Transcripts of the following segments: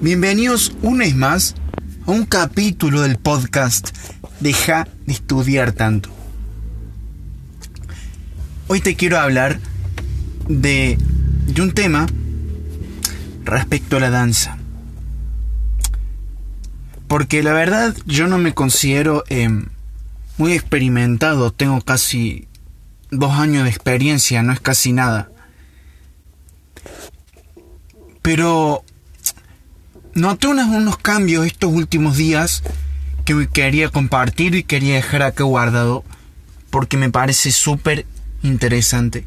Bienvenidos una vez más a un capítulo del podcast Deja de estudiar tanto. Hoy te quiero hablar de, un tema respecto a la danza. Porque la verdad yo no me considero em, muy experimentado, tengo casi dos años de experiencia, no es casi nada. Pero noté unos, cambios estos últimos días que quería compartir y quería dejar acá guardado porque me parece súper interesante.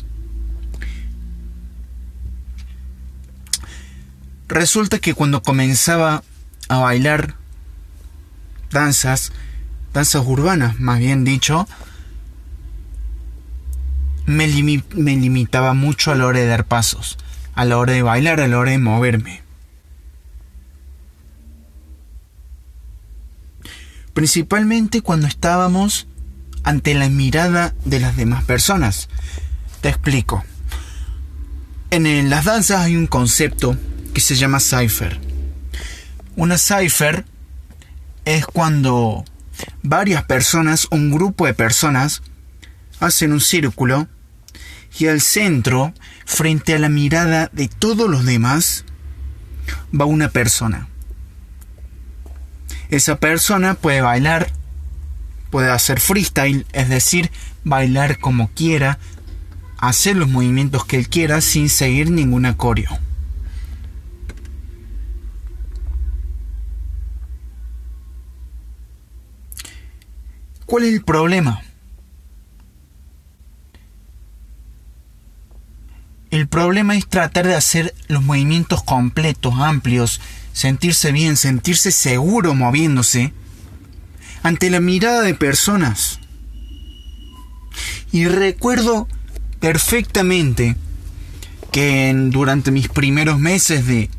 Resulta que cuando comenzaba a bailar danzas, danzas urbanas, más bien dicho, me, limitaba mucho a la hora de dar pasos, a la hora de bailar, a la hora de moverme. Principalmente cuando estábamos ante la mirada de las demás personas. Te explico. En las danzas hay un concepto que se llama cipher. Una cipher es cuando varias personas, un grupo de personas, hacen un círculo y al centro, frente a la mirada de todos los demás, va una persona. Esa persona puede bailar, puede hacer freestyle, es decir, bailar como quiera, hacer los movimientos que él quiera sin seguir ningún acorio. ¿Cuál es el problema? Problema es tratar de hacer los movimientos completos, amplios, sentirse bien, sentirse seguro moviéndose ante la mirada de personas. Y recuerdo perfectamente que durante mis primeros meses de,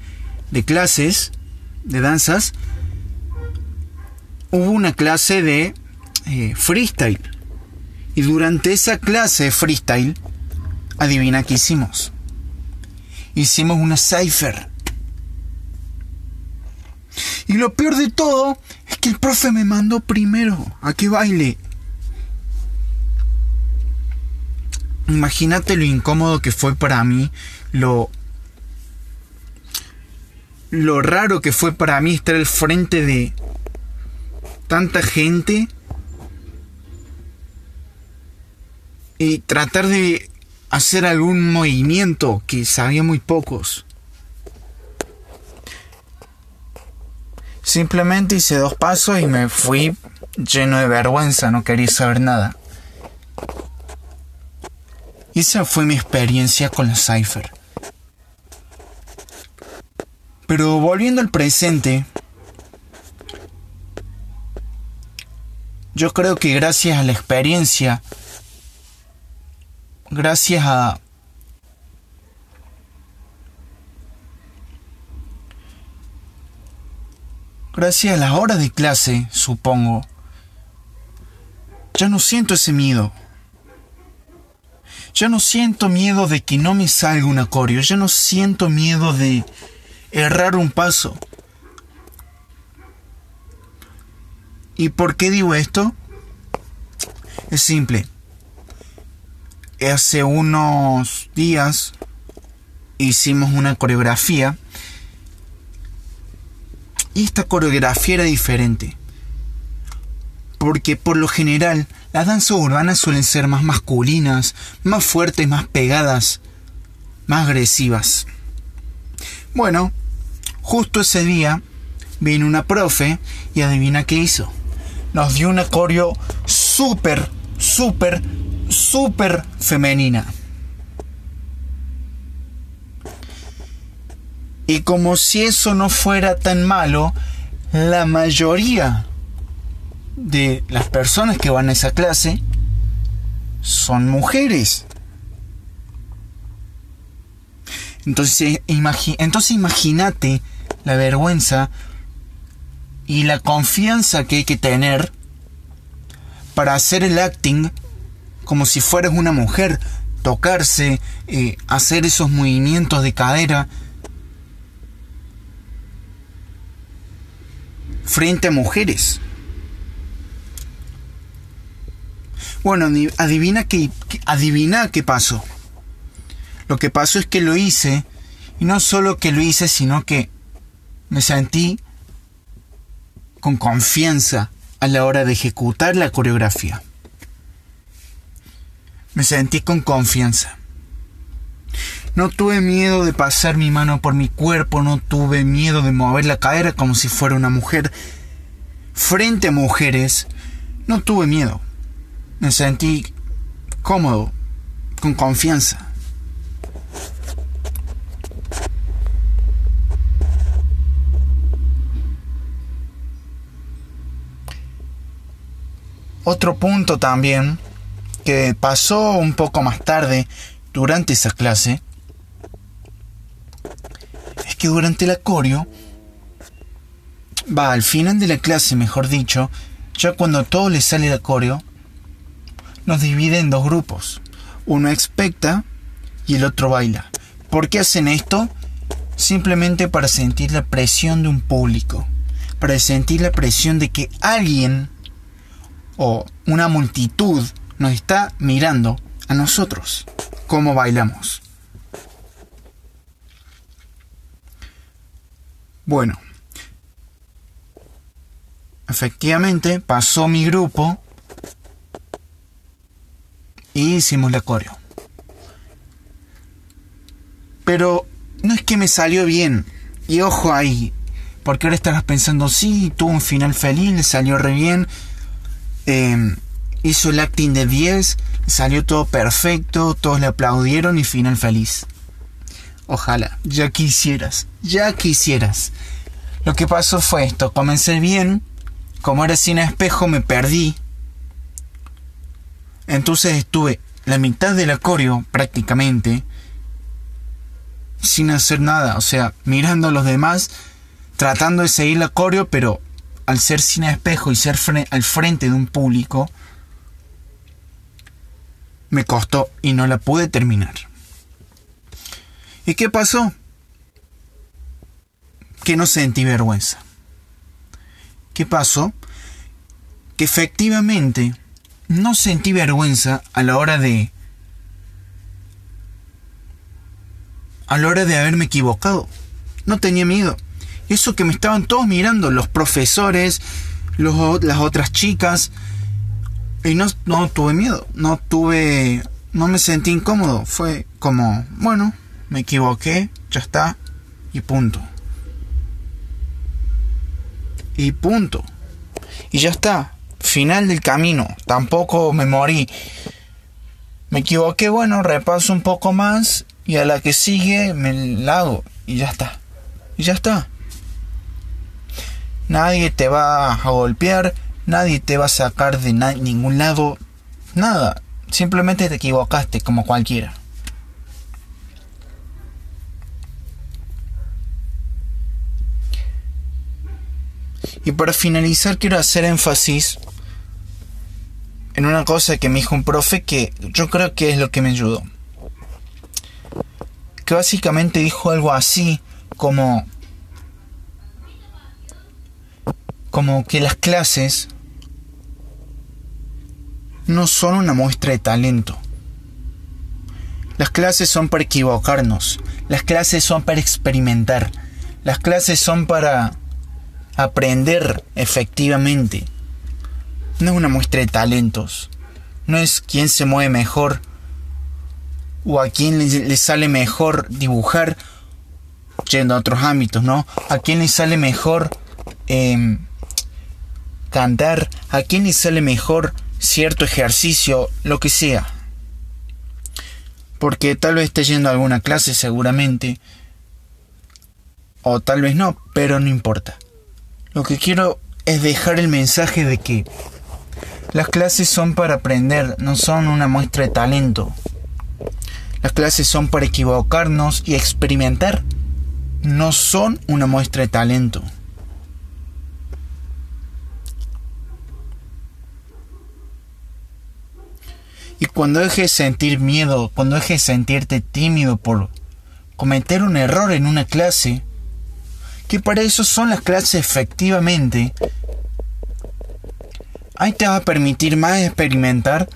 clases de danzas hubo una clase de eh, freestyle. Y durante esa clase de freestyle Adivina qué hicimos. Hicimos una cipher. Y lo peor de todo es que el profe me mandó primero a que baile. Imagínate lo incómodo que fue para mí, lo lo raro que fue para mí estar al frente de tanta gente y tratar de hacer algún movimiento que sabía muy pocos. Simplemente hice dos pasos y me fui lleno de vergüenza, no quería saber nada. Y esa fue mi experiencia con la Cypher. Pero volviendo al presente, yo creo que gracias a la experiencia gracias a gracias a las horas de clase, supongo, ya no siento ese miedo. Ya no siento miedo de que no me salga un acorio, ya no siento miedo de errar un paso. ¿Y por qué digo esto? Es simple hace unos días hicimos una coreografía y esta coreografía era diferente. Porque por lo general las danzas urbanas suelen ser más masculinas, más fuertes, más pegadas, más agresivas. Bueno, justo ese día vino una profe y adivina qué hizo. Nos dio una coreo súper, súper, súper femenina. Y como si eso no fuera tan malo, la mayoría de las personas que van a esa clase son mujeres. Entonces, entonces imagínate la vergüenza y la confianza que hay que tener para hacer el acting como si fueras una mujer, tocarse, eh, hacer esos movimientos de cadera. frente a mujeres. Bueno, adivina qué, adivina qué pasó. Lo que pasó es que lo hice, y no solo que lo hice, sino que me sentí con confianza a la hora de ejecutar la coreografía. Me sentí con confianza. No tuve miedo de pasar mi mano por mi cuerpo, no tuve miedo de mover la cadera como si fuera una mujer. Frente a mujeres, no tuve miedo. Me sentí cómodo, con confianza. Otro punto también que pasó un poco más tarde durante esa clase es que durante el acorio va al final de la clase, mejor dicho, ya cuando a todos les sale el acorio, nos divide en dos grupos. Uno expecta y el otro baila. ¿Por qué hacen esto? Simplemente para sentir la presión de un público, para sentir la presión de que alguien o una multitud nos está mirando a nosotros, cómo bailamos. Bueno, efectivamente pasó mi grupo y hicimos la coreo. Pero no es que me salió bien. Y ojo ahí, porque ahora estarás pensando, sí, tuvo un final feliz, salió re bien. Eh, hizo el acting de 10, salió todo perfecto, todos le aplaudieron y final feliz. Ojalá, ya quisieras, ya quisieras. Lo que pasó fue esto, comencé bien, como era sin espejo me perdí. Entonces estuve la mitad del acorio prácticamente sin hacer nada, o sea, mirando a los demás, tratando de seguir el acorio, pero al ser sin espejo y ser al frente de un público, me costó y no la pude terminar. ¿Y qué pasó? Que no sentí vergüenza. ¿Qué pasó? Que efectivamente no sentí vergüenza a la hora de... a la hora de haberme equivocado. No tenía miedo. Eso que me estaban todos mirando, los profesores, los, las otras chicas, y no, no tuve miedo, no tuve, no me sentí incómodo, fue como, bueno, me equivoqué, ya está, y punto. Y punto. Y ya está, final del camino, tampoco me morí. Me equivoqué, bueno, repaso un poco más y a la que sigue me la hago y ya está. Y ya está. Nadie te va a golpear, Nadie te va a sacar de ningún lado. Nada. Simplemente te equivocaste como cualquiera. Y para finalizar quiero hacer énfasis en una cosa que me dijo un profe que yo creo que es lo que me ayudó. Que básicamente dijo algo así como como que las clases no son una muestra de talento. Las clases son para equivocarnos, las clases son para experimentar, las clases son para aprender efectivamente. No es una muestra de talentos, no es quién se mueve mejor o a quién le, sale mejor dibujar, yendo a otros ámbitos, ¿no? A quién le sale mejor em, cantar, a quién le sale mejor cierto ejercicio, lo que sea. Porque tal vez esté yendo a alguna clase seguramente. O tal vez no, pero no importa. Lo que quiero es dejar el mensaje de que las clases son para aprender, no son una muestra de talento. Las clases son para equivocarnos y experimentar, no son una muestra de talento. Y cuando dejes de sentir miedo, cuando dejes de sentirte tímido por cometer un error en una clase, Que para eso son las clases efectivamente. Ahí te va a permitir más experimentar.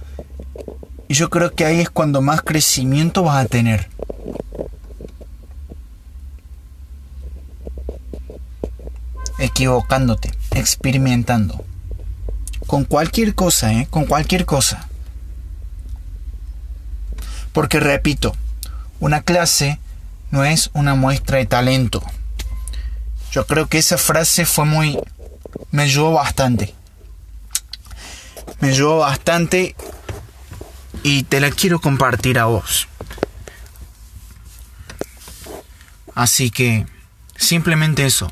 Y yo creo que ahí es cuando más crecimiento vas a tener. Equivocándote, experimentando. Con cualquier cosa, ¿eh? Con cualquier cosa. Porque repito, una clase no es una muestra de talento. Yo creo que esa frase fue muy... me ayudó bastante. Me ayudó bastante y te la quiero compartir a vos. Así que, simplemente eso.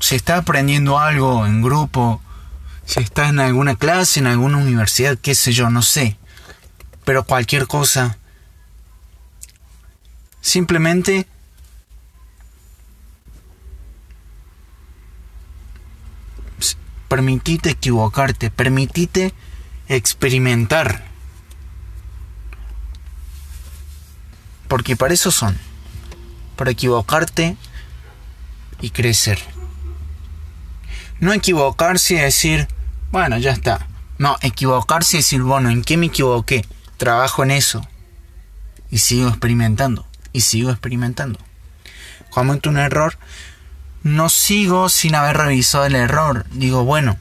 Si estás aprendiendo algo en grupo, si estás en alguna clase, en alguna universidad, qué sé yo, no sé. Pero cualquier cosa, simplemente permitite equivocarte, permitite experimentar. Porque para eso son, para equivocarte y crecer. No equivocarse y decir, bueno, ya está. No, equivocarse y decir, bueno, ¿en qué me equivoqué? Trabajo en eso. Y sigo experimentando. Y sigo experimentando. Cometo un error. No sigo sin haber revisado el error. Digo, bueno,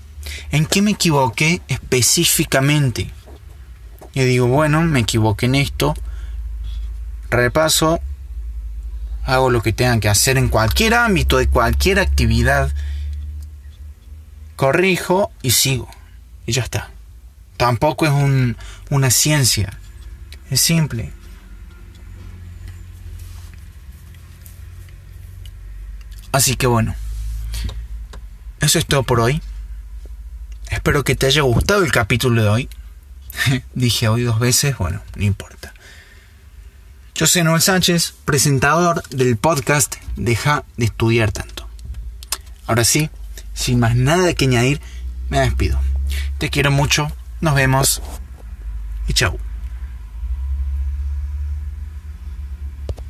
¿en qué me equivoqué específicamente? Y digo, bueno, me equivoqué en esto. Repaso. Hago lo que tenga que hacer en cualquier ámbito, de cualquier actividad. Corrijo y sigo y ya está. Tampoco es un, una ciencia, es simple. Así que bueno, eso es todo por hoy. Espero que te haya gustado el capítulo de hoy. Dije hoy dos veces, bueno, no importa. Yo soy Noel Sánchez, presentador del podcast Deja de estudiar tanto. Ahora sí, sin más nada que añadir, me despido. Te quiero mucho, nos vemos y chau.